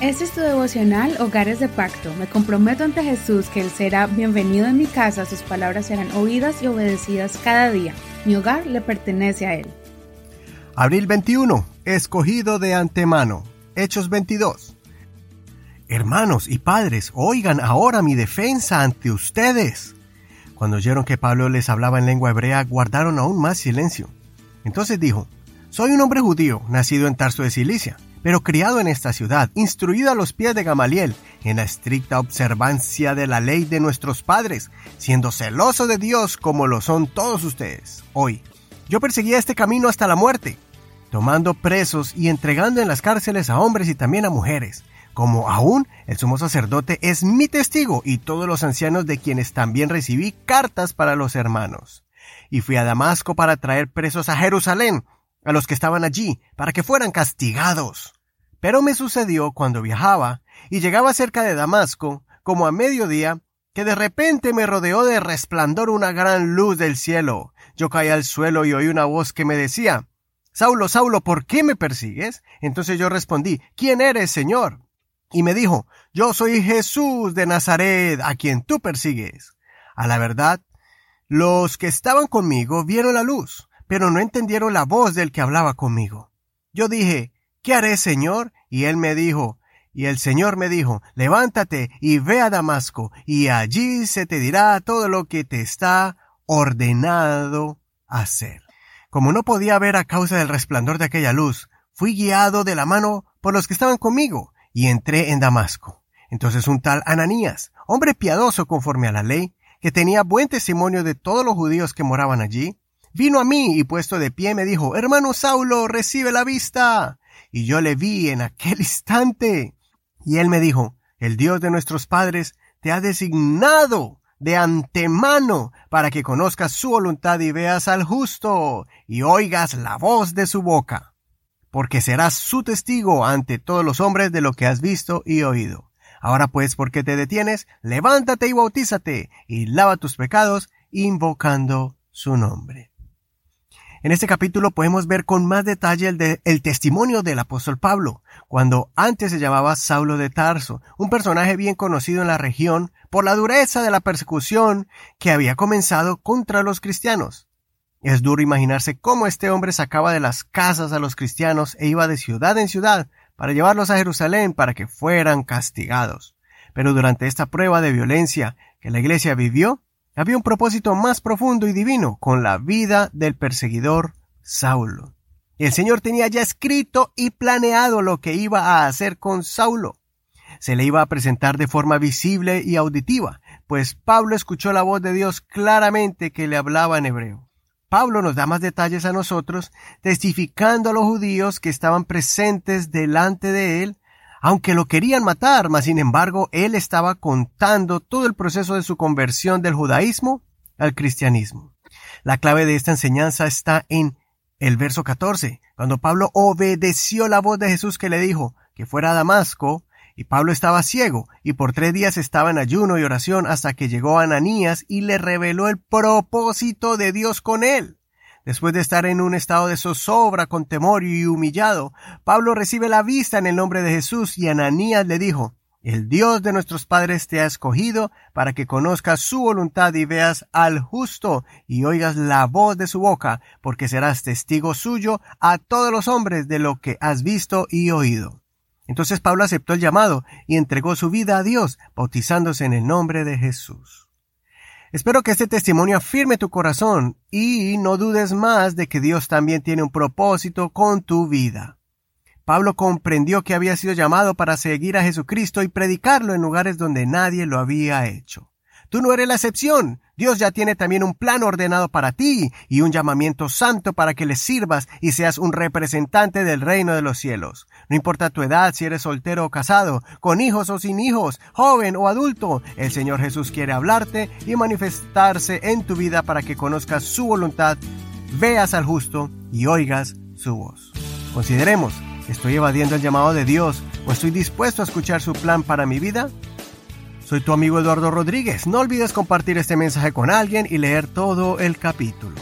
Este es tu devocional Hogares de Pacto. Me comprometo ante Jesús que Él será bienvenido en mi casa, sus palabras serán oídas y obedecidas cada día. Mi hogar le pertenece a Él. Abril 21. Escogido de antemano. Hechos 22. Hermanos y padres, oigan ahora mi defensa ante ustedes. Cuando oyeron que Pablo les hablaba en lengua hebrea, guardaron aún más silencio. Entonces dijo, Soy un hombre judío, nacido en Tarso de Cilicia, pero criado en esta ciudad, instruido a los pies de Gamaliel, en la estricta observancia de la ley de nuestros padres, siendo celoso de Dios como lo son todos ustedes. Hoy, yo perseguía este camino hasta la muerte, tomando presos y entregando en las cárceles a hombres y también a mujeres, como aún el sumo sacerdote es mi testigo y todos los ancianos de quienes también recibí cartas para los hermanos. Y fui a Damasco para traer presos a Jerusalén, a los que estaban allí, para que fueran castigados. Pero me sucedió cuando viajaba y llegaba cerca de Damasco, como a mediodía, que de repente me rodeó de resplandor una gran luz del cielo. Yo caí al suelo y oí una voz que me decía, Saulo, Saulo, ¿por qué me persigues? Entonces yo respondí, ¿quién eres, Señor? Y me dijo, Yo soy Jesús de Nazaret, a quien tú persigues. A la verdad, los que estaban conmigo vieron la luz, pero no entendieron la voz del que hablaba conmigo. Yo dije, ¿Qué haré, Señor? Y él me dijo, y el Señor me dijo, levántate y ve a Damasco, y allí se te dirá todo lo que te está ordenado hacer. Como no podía ver a causa del resplandor de aquella luz, fui guiado de la mano por los que estaban conmigo, y entré en Damasco. Entonces un tal Ananías, hombre piadoso conforme a la ley, que tenía buen testimonio de todos los judíos que moraban allí, vino a mí y puesto de pie me dijo, Hermano Saulo, recibe la vista. Y yo le vi en aquel instante. Y él me dijo, el Dios de nuestros padres te ha designado de antemano para que conozcas su voluntad y veas al justo y oigas la voz de su boca porque serás su testigo ante todos los hombres de lo que has visto y oído. Ahora pues, ¿por qué te detienes? Levántate y bautízate, y lava tus pecados, invocando su nombre. En este capítulo podemos ver con más detalle el, el, testimonio del apóstol Pablo, cuando antes se llamaba Saulo de Tarso, un personaje bien conocido en la región por la dureza de la persecución que había comenzado contra los cristianos. Es duro imaginarse cómo este hombre sacaba de las casas a los cristianos e iba de ciudad en ciudad para llevarlos a Jerusalén para que fueran castigados. Pero durante esta prueba de violencia que la iglesia vivió, había un propósito más profundo y divino con la vida del perseguidor Saulo. El Señor tenía ya escrito y planeado lo que iba a hacer con Saulo. Se le iba a presentar de forma visible y auditiva, pues Pablo escuchó la voz de Dios claramente que le hablaba en hebreo. Pablo nos da más detalles a nosotros, testificando a los judíos que estaban presentes delante de él, aunque lo querían matar, mas sin embargo él estaba contando todo el proceso de su conversión del judaísmo al cristianismo. La clave de esta enseñanza está en el verso 14, cuando Pablo obedeció la voz de Jesús que le dijo que fuera a Damasco y Pablo estaba ciego, y por tres días estaba en ayuno y oración hasta que llegó Ananías y le reveló el propósito de Dios con él. Después de estar en un estado de zozobra, con temor y humillado, Pablo recibe la vista en el nombre de Jesús y Ananías le dijo, el Dios de nuestros padres te ha escogido para que conozcas su voluntad y veas al justo y oigas la voz de su boca, porque serás testigo suyo a todos los hombres de lo que has visto y oído. Entonces Pablo aceptó el llamado y entregó su vida a Dios, bautizándose en el nombre de Jesús. Espero que este testimonio afirme tu corazón y no dudes más de que Dios también tiene un propósito con tu vida. Pablo comprendió que había sido llamado para seguir a Jesucristo y predicarlo en lugares donde nadie lo había hecho. Tú no eres la excepción. Dios ya tiene también un plan ordenado para ti y un llamamiento santo para que le sirvas y seas un representante del reino de los cielos. No importa tu edad, si eres soltero o casado, con hijos o sin hijos, joven o adulto, el Señor Jesús quiere hablarte y manifestarse en tu vida para que conozcas su voluntad, veas al justo y oigas su voz. Consideremos, ¿estoy evadiendo el llamado de Dios o estoy dispuesto a escuchar su plan para mi vida? Soy tu amigo Eduardo Rodríguez. No olvides compartir este mensaje con alguien y leer todo el capítulo.